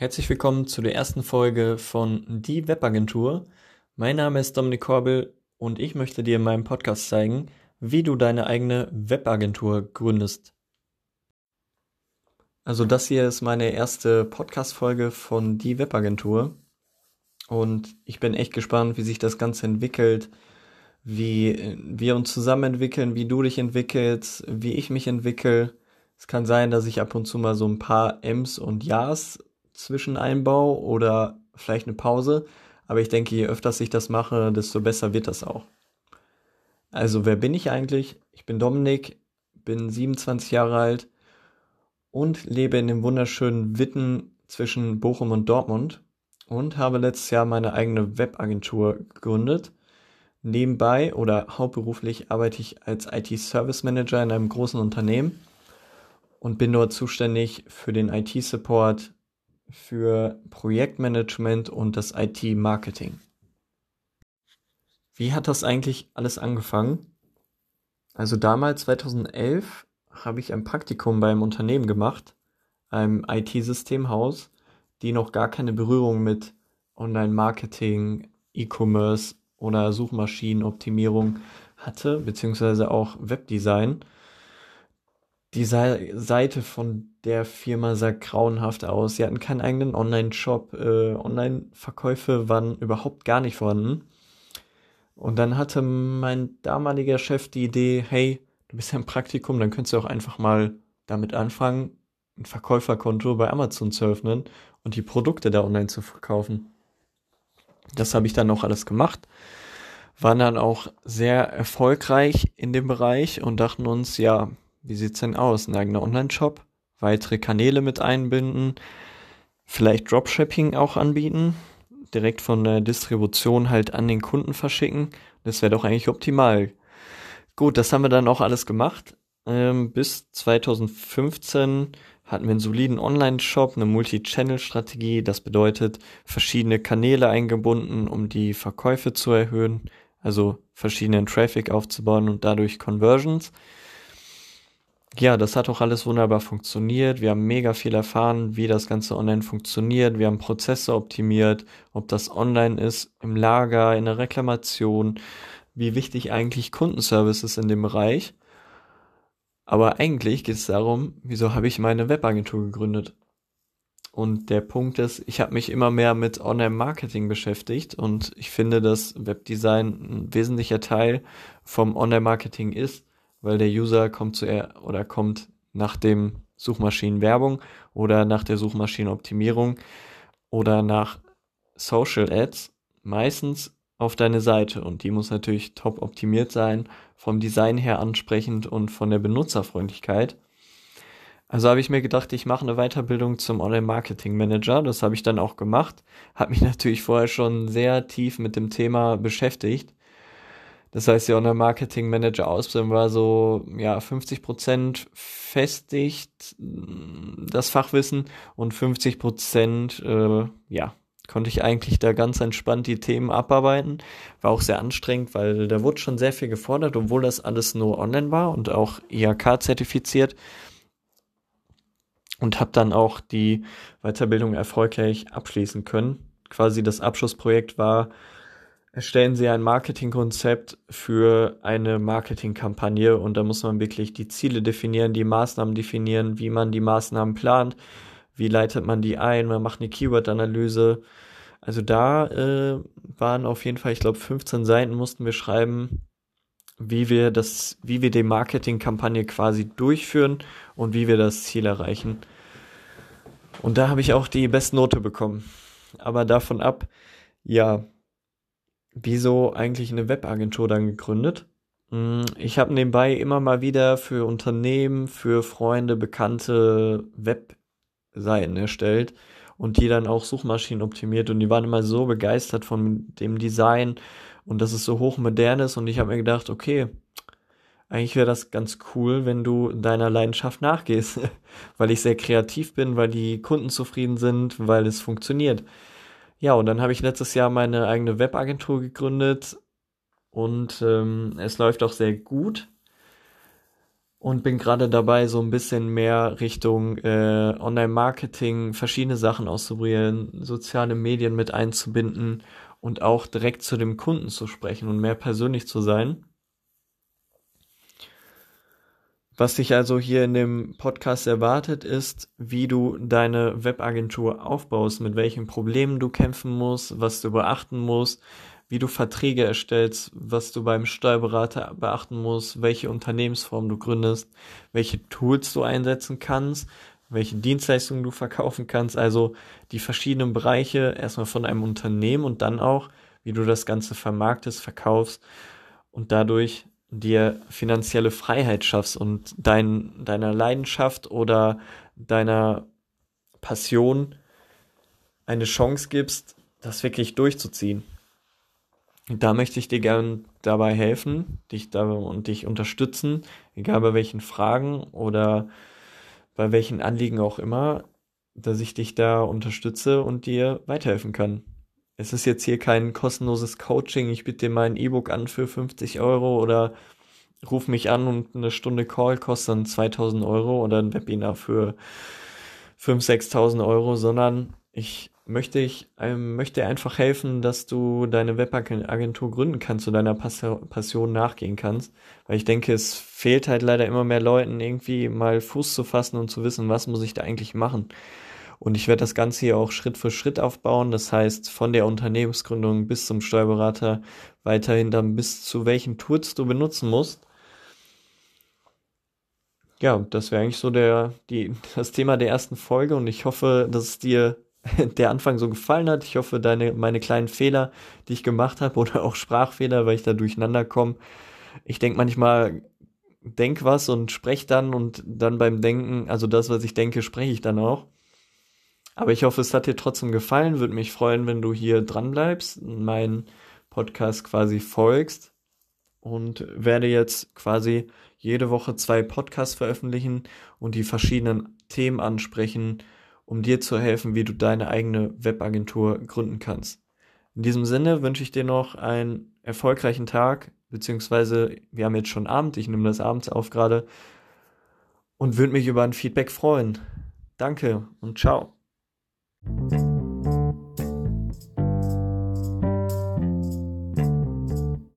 Herzlich willkommen zu der ersten Folge von Die Webagentur. Mein Name ist Dominik Korbel und ich möchte dir in meinem Podcast zeigen, wie du deine eigene Webagentur gründest. Also das hier ist meine erste Podcast-Folge von Die Webagentur und ich bin echt gespannt, wie sich das Ganze entwickelt, wie wir uns zusammen entwickeln, wie du dich entwickelst, wie ich mich entwickle. Es kann sein, dass ich ab und zu mal so ein paar M's und Ja's Zwischeneinbau oder vielleicht eine Pause. Aber ich denke, je öfter ich das mache, desto besser wird das auch. Also, wer bin ich eigentlich? Ich bin Dominik, bin 27 Jahre alt und lebe in dem wunderschönen Witten zwischen Bochum und Dortmund und habe letztes Jahr meine eigene Webagentur gegründet. Nebenbei oder hauptberuflich arbeite ich als IT-Service Manager in einem großen Unternehmen und bin dort zuständig für den IT-Support für Projektmanagement und das IT-Marketing. Wie hat das eigentlich alles angefangen? Also damals, 2011, habe ich ein Praktikum beim Unternehmen gemacht, einem IT-Systemhaus, die noch gar keine Berührung mit Online-Marketing, E-Commerce oder Suchmaschinenoptimierung hatte, beziehungsweise auch Webdesign die Seite von der Firma sah grauenhaft aus. Sie hatten keinen eigenen Online-Shop. Äh, Online-Verkäufe waren überhaupt gar nicht vorhanden. Und dann hatte mein damaliger Chef die Idee, hey, du bist ja im Praktikum, dann könntest du auch einfach mal damit anfangen, ein Verkäuferkonto bei Amazon zu öffnen und die Produkte da online zu verkaufen. Das habe ich dann auch alles gemacht. Waren dann auch sehr erfolgreich in dem Bereich und dachten uns, ja, wie sieht's denn aus? Ein eigener Online-Shop, weitere Kanäle mit einbinden, vielleicht Dropshipping auch anbieten, direkt von der Distribution halt an den Kunden verschicken. Das wäre doch eigentlich optimal. Gut, das haben wir dann auch alles gemacht. Ähm, bis 2015 hatten wir einen soliden Online-Shop, eine Multi-Channel-Strategie. Das bedeutet, verschiedene Kanäle eingebunden, um die Verkäufe zu erhöhen, also verschiedenen Traffic aufzubauen und dadurch Conversions ja, das hat auch alles wunderbar funktioniert. Wir haben mega viel erfahren, wie das Ganze online funktioniert. Wir haben Prozesse optimiert, ob das online ist, im Lager, in der Reklamation, wie wichtig eigentlich Kundenservice ist in dem Bereich. Aber eigentlich geht es darum, wieso habe ich meine Webagentur gegründet? Und der Punkt ist, ich habe mich immer mehr mit Online-Marketing beschäftigt und ich finde, dass Webdesign ein wesentlicher Teil vom Online-Marketing ist weil der User kommt zu er oder kommt nach dem Suchmaschinenwerbung oder nach der Suchmaschinenoptimierung oder nach Social Ads meistens auf deine Seite und die muss natürlich top optimiert sein, vom Design her ansprechend und von der Benutzerfreundlichkeit. Also habe ich mir gedacht, ich mache eine Weiterbildung zum Online-Marketing-Manager. Das habe ich dann auch gemacht. Habe mich natürlich vorher schon sehr tief mit dem Thema beschäftigt das heißt, die Online-Marketing-Manager-Ausbildung war so, ja, 50 Prozent festigt mm, das Fachwissen und 50 Prozent, äh, ja, konnte ich eigentlich da ganz entspannt die Themen abarbeiten. War auch sehr anstrengend, weil da wurde schon sehr viel gefordert, obwohl das alles nur online war und auch IHK-zertifiziert. Und habe dann auch die Weiterbildung erfolgreich abschließen können. Quasi das Abschlussprojekt war erstellen Sie ein Marketingkonzept für eine Marketingkampagne und da muss man wirklich die Ziele definieren, die Maßnahmen definieren, wie man die Maßnahmen plant, wie leitet man die ein, man macht eine Keyword-Analyse. Also da äh, waren auf jeden Fall, ich glaube, 15 Seiten mussten wir schreiben, wie wir das, wie wir die Marketingkampagne quasi durchführen und wie wir das Ziel erreichen. Und da habe ich auch die Bestnote bekommen. Aber davon ab, ja, wieso eigentlich eine Webagentur dann gegründet? Hm, ich habe nebenbei immer mal wieder für Unternehmen, für Freunde, Bekannte Webseiten erstellt und die dann auch Suchmaschinen optimiert und die waren immer so begeistert von dem Design und dass es so hochmodern ist und ich habe mir gedacht, okay, eigentlich wäre das ganz cool, wenn du deiner Leidenschaft nachgehst, weil ich sehr kreativ bin, weil die Kunden zufrieden sind, weil es funktioniert. Ja, und dann habe ich letztes Jahr meine eigene Webagentur gegründet und ähm, es läuft auch sehr gut. und bin gerade dabei, so ein bisschen mehr Richtung äh, Online-Marketing, verschiedene Sachen auszuprobieren, soziale Medien mit einzubinden und auch direkt zu dem Kunden zu sprechen und mehr persönlich zu sein. Was dich also hier in dem Podcast erwartet, ist, wie du deine Webagentur aufbaust, mit welchen Problemen du kämpfen musst, was du beachten musst, wie du Verträge erstellst, was du beim Steuerberater beachten musst, welche Unternehmensform du gründest, welche Tools du einsetzen kannst, welche Dienstleistungen du verkaufen kannst, also die verschiedenen Bereiche erstmal von einem Unternehmen und dann auch, wie du das Ganze vermarktest, verkaufst und dadurch dir finanzielle Freiheit schaffst und dein, deiner Leidenschaft oder deiner Passion eine Chance gibst, das wirklich durchzuziehen. Da möchte ich dir gern dabei helfen, dich da und dich unterstützen, egal bei welchen Fragen oder bei welchen Anliegen auch immer, dass ich dich da unterstütze und dir weiterhelfen kann. Es ist jetzt hier kein kostenloses Coaching. Ich biete dir mal ein E-Book an für 50 Euro oder ruf mich an und eine Stunde Call kostet dann 2000 Euro oder ein Webinar für 5.000, 6.000 Euro, sondern ich möchte ich ähm, möchte einfach helfen, dass du deine Webagentur gründen kannst, und deiner Passion nachgehen kannst, weil ich denke, es fehlt halt leider immer mehr Leuten irgendwie mal Fuß zu fassen und zu wissen, was muss ich da eigentlich machen. Und ich werde das Ganze hier auch Schritt für Schritt aufbauen. Das heißt, von der Unternehmensgründung bis zum Steuerberater, weiterhin dann bis zu welchen Tools du benutzen musst. Ja, das wäre eigentlich so der, die, das Thema der ersten Folge und ich hoffe, dass es dir der Anfang so gefallen hat. Ich hoffe, deine, meine kleinen Fehler, die ich gemacht habe, oder auch Sprachfehler, weil ich da durcheinander komme. Ich denke manchmal, denk was und sprech dann und dann beim Denken, also das, was ich denke, spreche ich dann auch. Aber ich hoffe, es hat dir trotzdem gefallen. Würde mich freuen, wenn du hier dran bleibst, meinen Podcast quasi folgst und werde jetzt quasi jede Woche zwei Podcasts veröffentlichen und die verschiedenen Themen ansprechen, um dir zu helfen, wie du deine eigene Webagentur gründen kannst. In diesem Sinne wünsche ich dir noch einen erfolgreichen Tag, beziehungsweise wir haben jetzt schon Abend, ich nehme das abends auf gerade und würde mich über ein Feedback freuen. Danke und ciao. Thank you.